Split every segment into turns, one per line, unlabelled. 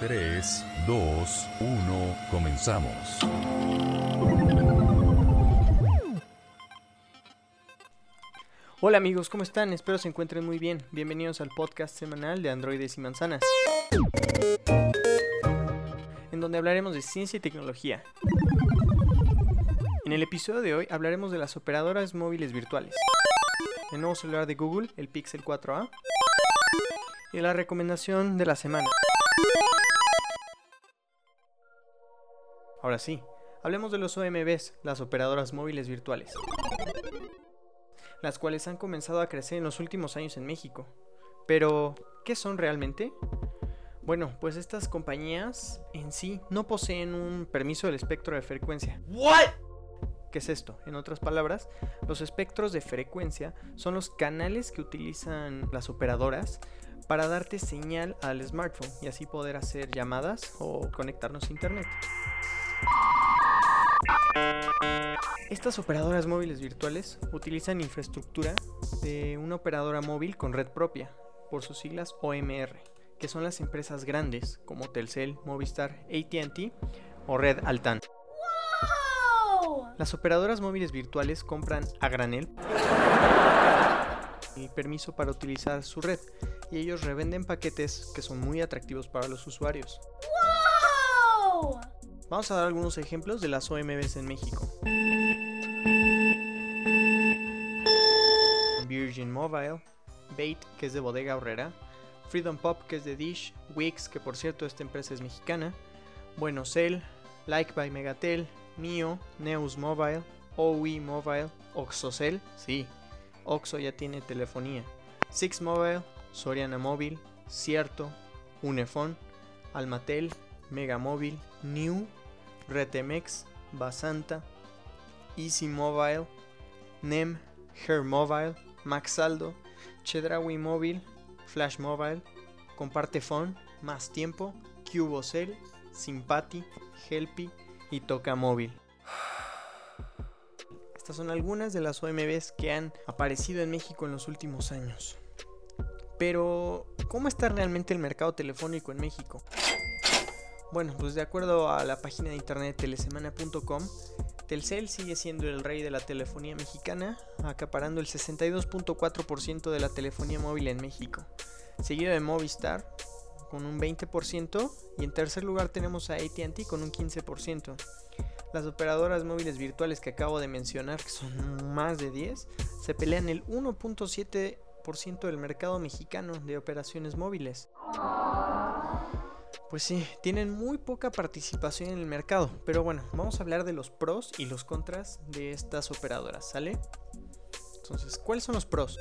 3, 2, 1, comenzamos.
Hola amigos, ¿cómo están? Espero se encuentren muy bien. Bienvenidos al podcast semanal de Androides y Manzanas. En donde hablaremos de ciencia y tecnología. En el episodio de hoy hablaremos de las operadoras móviles virtuales. El nuevo celular de Google, el Pixel 4a. Y la recomendación de la semana. Ahora sí, hablemos de los OMBs, las operadoras móviles virtuales, las cuales han comenzado a crecer en los últimos años en México. Pero, ¿qué son realmente? Bueno, pues estas compañías en sí no poseen un permiso del espectro de frecuencia. ¿What? ¿Qué es esto? En otras palabras, los espectros de frecuencia son los canales que utilizan las operadoras para darte señal al smartphone y así poder hacer llamadas o conectarnos a internet. Estas operadoras móviles virtuales utilizan infraestructura de una operadora móvil con red propia, por sus siglas OMR, que son las empresas grandes como Telcel, Movistar, ATT o Red Altan. Las operadoras móviles virtuales compran a granel el permiso para utilizar su red y ellos revenden paquetes que son muy atractivos para los usuarios. Vamos a dar algunos ejemplos de las OMBs en México. Virgin Mobile, Bait, que es de Bodega Horrera, Freedom Pop, que es de Dish, Wix, que por cierto esta empresa es mexicana, Buenocel, Like by Megatel, Mio, Neus Mobile, OE Mobile, Oxocel, sí, Oxo ya tiene telefonía, Six Mobile, Soriana Móvil, Cierto, Unifon, Almatel, Megamóvil, New, Retemex, Basanta, Easy Mobile, NEM, Hair Mobile, Maxaldo, Chedraui Móvil, Flash Mobile, Comparte Phone, Más Tiempo, Cubocel, Simpati, Helpy y Toca Móvil. Estas son algunas de las OMBs que han aparecido en México en los últimos años. Pero, ¿cómo está realmente el mercado telefónico en México? Bueno, pues de acuerdo a la página de internet telesemana.com, Telcel sigue siendo el rey de la telefonía mexicana, acaparando el 62.4% de la telefonía móvil en México, seguido de Movistar con un 20% y en tercer lugar tenemos a ATT con un 15%. Las operadoras móviles virtuales que acabo de mencionar, que son más de 10, se pelean el 1.7% del mercado mexicano de operaciones móviles. Pues sí, tienen muy poca participación en el mercado, pero bueno, vamos a hablar de los pros y los contras de estas operadoras, ¿sale? Entonces, ¿cuáles son los pros?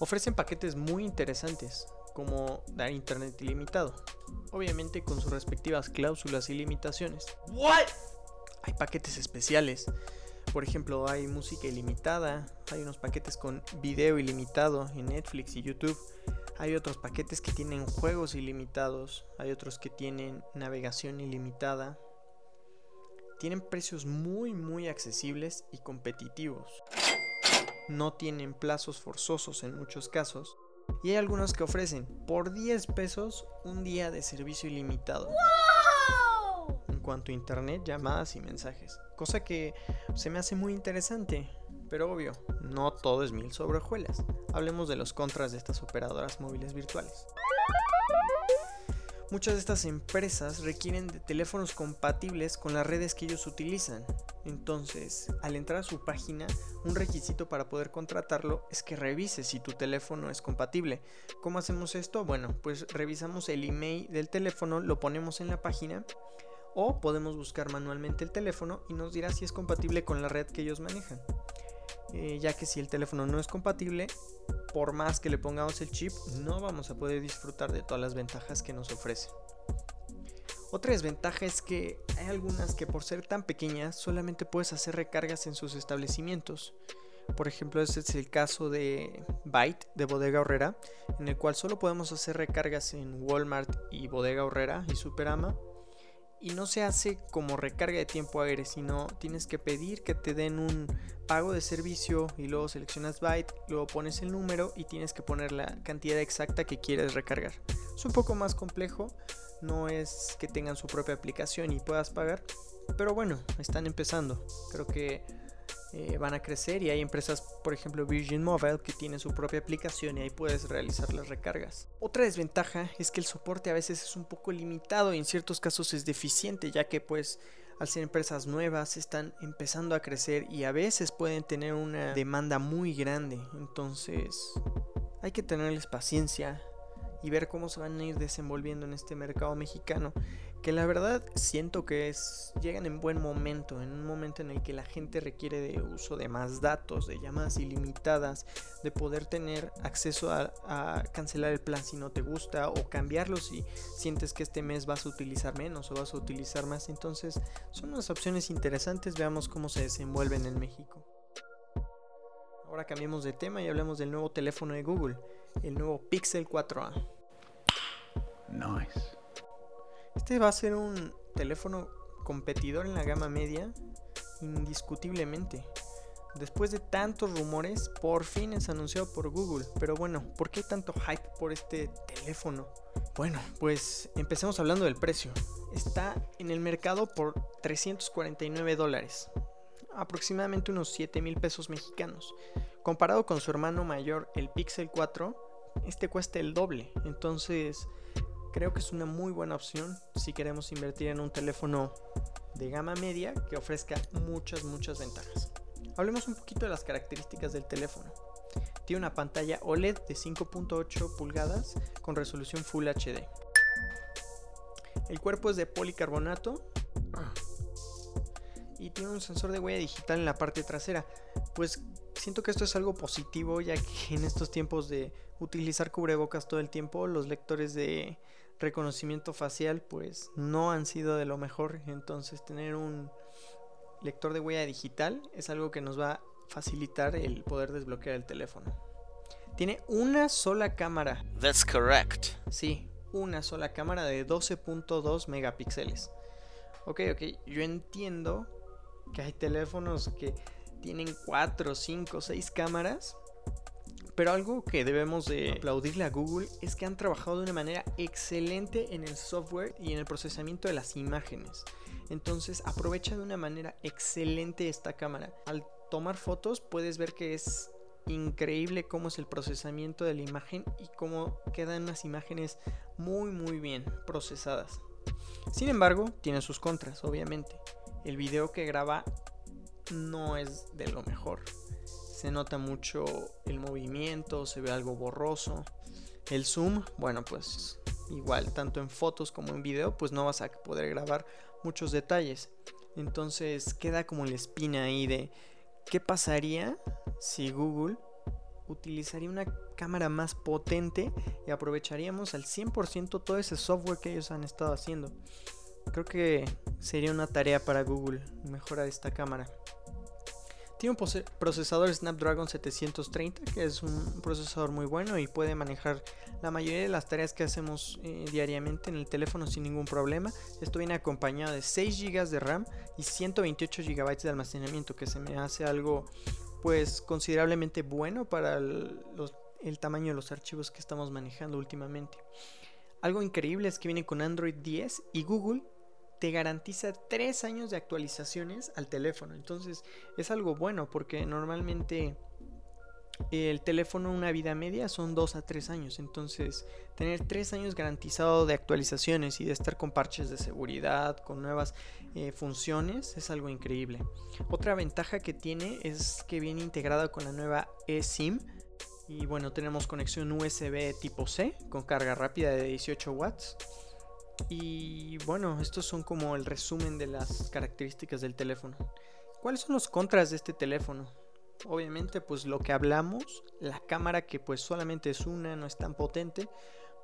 Ofrecen paquetes muy interesantes, como dar internet ilimitado, obviamente con sus respectivas cláusulas y limitaciones. ¿What? Hay paquetes especiales, por ejemplo, hay música ilimitada, hay unos paquetes con video ilimitado en Netflix y YouTube hay otros paquetes que tienen juegos ilimitados, hay otros que tienen navegación ilimitada. Tienen precios muy muy accesibles y competitivos. No tienen plazos forzosos en muchos casos. Y hay algunos que ofrecen por 10 pesos un día de servicio ilimitado. Cuanto a internet, llamadas y mensajes. Cosa que se me hace muy interesante. Pero obvio, no todo es mil sobre hojuelas. Hablemos de los contras de estas operadoras móviles virtuales. Muchas de estas empresas requieren de teléfonos compatibles con las redes que ellos utilizan. Entonces, al entrar a su página, un requisito para poder contratarlo es que revise si tu teléfono es compatible. ¿Cómo hacemos esto? Bueno, pues revisamos el email del teléfono, lo ponemos en la página o podemos buscar manualmente el teléfono y nos dirá si es compatible con la red que ellos manejan. Eh, ya que si el teléfono no es compatible, por más que le pongamos el chip, no vamos a poder disfrutar de todas las ventajas que nos ofrece. Otra desventaja es que hay algunas que por ser tan pequeñas solamente puedes hacer recargas en sus establecimientos. Por ejemplo, este es el caso de Byte de Bodega Horrera, en el cual solo podemos hacer recargas en Walmart y Bodega Horrera y Superama y no se hace como recarga de tiempo aéreo, sino tienes que pedir que te den un pago de servicio y luego seleccionas byte, luego pones el número y tienes que poner la cantidad exacta que quieres recargar. Es un poco más complejo, no es que tengan su propia aplicación y puedas pagar, pero bueno, están empezando. Creo que eh, van a crecer y hay empresas, por ejemplo Virgin Mobile, que tiene su propia aplicación y ahí puedes realizar las recargas. Otra desventaja es que el soporte a veces es un poco limitado y en ciertos casos es deficiente, ya que pues al ser empresas nuevas están empezando a crecer y a veces pueden tener una demanda muy grande. Entonces hay que tenerles paciencia y ver cómo se van a ir desenvolviendo en este mercado mexicano que la verdad siento que es llegan en buen momento, en un momento en el que la gente requiere de uso de más datos, de llamadas ilimitadas, de poder tener acceso a, a, cancelar el plan si no te gusta o cambiarlo si sientes que este mes vas a utilizar menos o vas a utilizar más. Entonces son unas opciones interesantes, veamos cómo se desenvuelven en México. Ahora cambiemos de tema y hablemos del nuevo teléfono de Google, el nuevo Pixel 4a. Este va a ser un teléfono competidor en la gama media, indiscutiblemente. Después de tantos rumores, por fin es anunciado por Google. Pero bueno, ¿por qué tanto hype por este teléfono? Bueno, pues empecemos hablando del precio. Está en el mercado por 349 dólares, aproximadamente unos 7 mil pesos mexicanos. Comparado con su hermano mayor, el Pixel 4, este cuesta el doble. Entonces, Creo que es una muy buena opción si queremos invertir en un teléfono de gama media que ofrezca muchas, muchas ventajas. Hablemos un poquito de las características del teléfono. Tiene una pantalla OLED de 5.8 pulgadas con resolución Full HD. El cuerpo es de policarbonato y tiene un sensor de huella digital en la parte trasera. Pues siento que esto es algo positivo ya que en estos tiempos de utilizar cubrebocas todo el tiempo, los lectores de reconocimiento facial pues no han sido de lo mejor. Entonces tener un lector de huella digital es algo que nos va a facilitar el poder desbloquear el teléfono. Tiene una sola cámara.
That's correct.
Sí, una sola cámara de 12.2 megapíxeles. Ok, ok, yo entiendo que hay teléfonos que tienen 4, 5, 6 cámaras pero algo que debemos de aplaudirle a Google es que han trabajado de una manera excelente en el software y en el procesamiento de las imágenes. Entonces aprovecha de una manera excelente esta cámara. Al tomar fotos puedes ver que es increíble cómo es el procesamiento de la imagen y cómo quedan las imágenes muy muy bien procesadas. Sin embargo, tiene sus contras, obviamente. El video que graba no es de lo mejor se nota mucho el movimiento, se ve algo borroso. El zoom, bueno, pues igual, tanto en fotos como en video, pues no vas a poder grabar muchos detalles. Entonces queda como la espina ahí de qué pasaría si Google utilizaría una cámara más potente y aprovecharíamos al 100% todo ese software que ellos han estado haciendo. Creo que sería una tarea para Google mejorar esta cámara. Tiene un procesador Snapdragon 730, que es un procesador muy bueno y puede manejar la mayoría de las tareas que hacemos eh, diariamente en el teléfono sin ningún problema. Esto viene acompañado de 6 GB de RAM y 128 GB de almacenamiento, que se me hace algo pues considerablemente bueno para el, el tamaño de los archivos que estamos manejando últimamente. Algo increíble es que viene con Android 10 y Google te garantiza tres años de actualizaciones al teléfono. Entonces es algo bueno porque normalmente el teléfono una vida media son dos a tres años. Entonces tener tres años garantizado de actualizaciones y de estar con parches de seguridad, con nuevas eh, funciones, es algo increíble. Otra ventaja que tiene es que viene integrada con la nueva eSIM. Y bueno, tenemos conexión USB tipo C con carga rápida de 18 watts. Y bueno, estos son como el resumen de las características del teléfono. ¿Cuáles son los contras de este teléfono? Obviamente, pues lo que hablamos, la cámara que pues solamente es una, no es tan potente.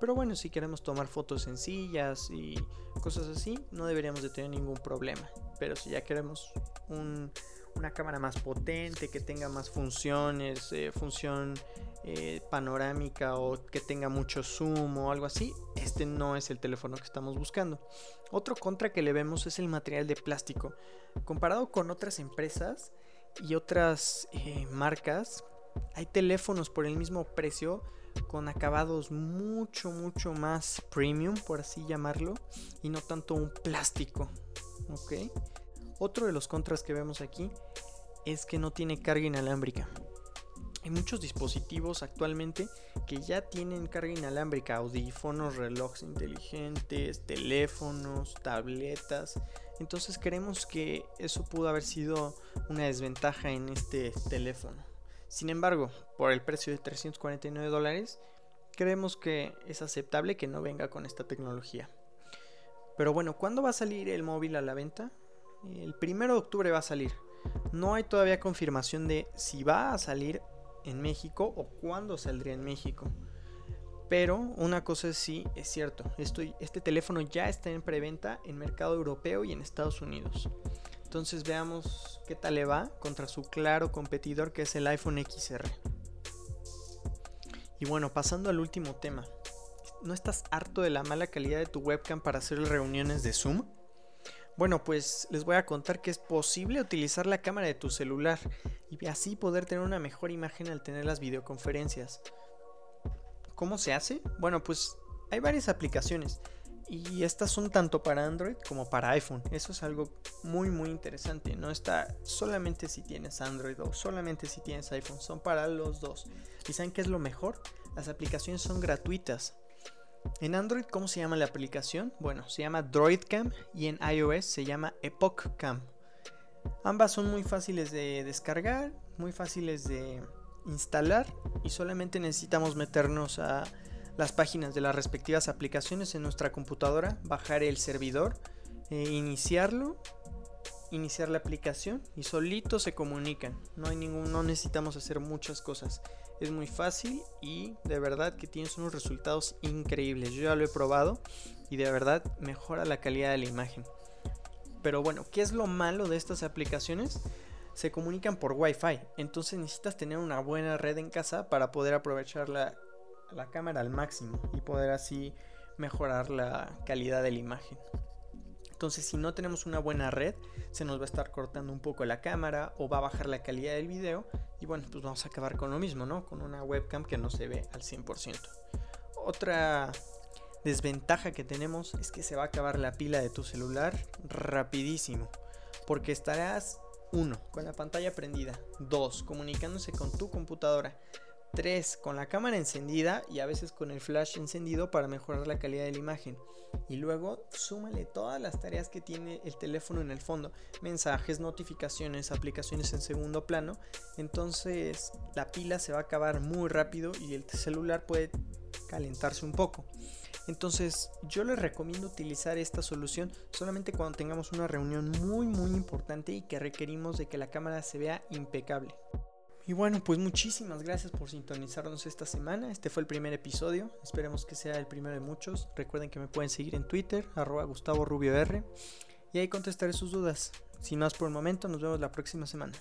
Pero bueno, si queremos tomar fotos sencillas y cosas así, no deberíamos de tener ningún problema. Pero si ya queremos una cámara más potente, que tenga más funciones, eh, función eh, panorámica o que tenga mucho zoom o algo así, este no es el teléfono que estamos buscando. Otro contra que le vemos es el material de plástico. Comparado con otras empresas y otras eh, marcas, hay teléfonos por el mismo precio con acabados mucho, mucho más premium, por así llamarlo, y no tanto un plástico. Otro de los contras que vemos aquí es que no tiene carga inalámbrica. Hay muchos dispositivos actualmente que ya tienen carga inalámbrica, audífonos, relojes inteligentes, teléfonos, tabletas. Entonces creemos que eso pudo haber sido una desventaja en este teléfono. Sin embargo, por el precio de 349 dólares, creemos que es aceptable que no venga con esta tecnología. Pero bueno, ¿cuándo va a salir el móvil a la venta? El primero de octubre va a salir. No hay todavía confirmación de si va a salir en México o cuándo saldría en México. Pero una cosa sí es cierto, este teléfono ya está en preventa en mercado europeo y en Estados Unidos. Entonces veamos qué tal le va contra su claro competidor que es el iPhone XR. Y bueno, pasando al último tema. ¿No estás harto de la mala calidad de tu webcam para hacer reuniones de Zoom? Bueno, pues les voy a contar que es posible utilizar la cámara de tu celular y así poder tener una mejor imagen al tener las videoconferencias. ¿Cómo se hace? Bueno, pues hay varias aplicaciones. Y estas son tanto para Android como para iPhone. Eso es algo muy muy interesante. No está solamente si tienes Android o solamente si tienes iPhone. Son para los dos. ¿Y saben qué es lo mejor? Las aplicaciones son gratuitas. En Android, ¿cómo se llama la aplicación? Bueno, se llama DroidCam y en iOS se llama EpochCam. Ambas son muy fáciles de descargar, muy fáciles de instalar y solamente necesitamos meternos a las páginas de las respectivas aplicaciones en nuestra computadora, bajar el servidor, e iniciarlo, iniciar la aplicación y solito se comunican. No hay ningún, no necesitamos hacer muchas cosas. Es muy fácil y de verdad que tienes unos resultados increíbles. Yo ya lo he probado y de verdad mejora la calidad de la imagen. Pero bueno, ¿qué es lo malo de estas aplicaciones? Se comunican por Wi-Fi, entonces necesitas tener una buena red en casa para poder aprovechar la la cámara al máximo y poder así mejorar la calidad de la imagen. Entonces si no tenemos una buena red, se nos va a estar cortando un poco la cámara o va a bajar la calidad del video y bueno, pues vamos a acabar con lo mismo, ¿no? Con una webcam que no se ve al 100%. Otra desventaja que tenemos es que se va a acabar la pila de tu celular rapidísimo, porque estarás uno con la pantalla prendida, dos comunicándose con tu computadora 3. Con la cámara encendida y a veces con el flash encendido para mejorar la calidad de la imagen. Y luego súmale todas las tareas que tiene el teléfono en el fondo. Mensajes, notificaciones, aplicaciones en segundo plano. Entonces la pila se va a acabar muy rápido y el celular puede calentarse un poco. Entonces yo les recomiendo utilizar esta solución solamente cuando tengamos una reunión muy muy importante y que requerimos de que la cámara se vea impecable. Y bueno, pues muchísimas gracias por sintonizarnos esta semana. Este fue el primer episodio. Esperemos que sea el primero de muchos. Recuerden que me pueden seguir en Twitter, arroba Gustavo. Y ahí contestaré sus dudas. Sin más por el momento, nos vemos la próxima semana.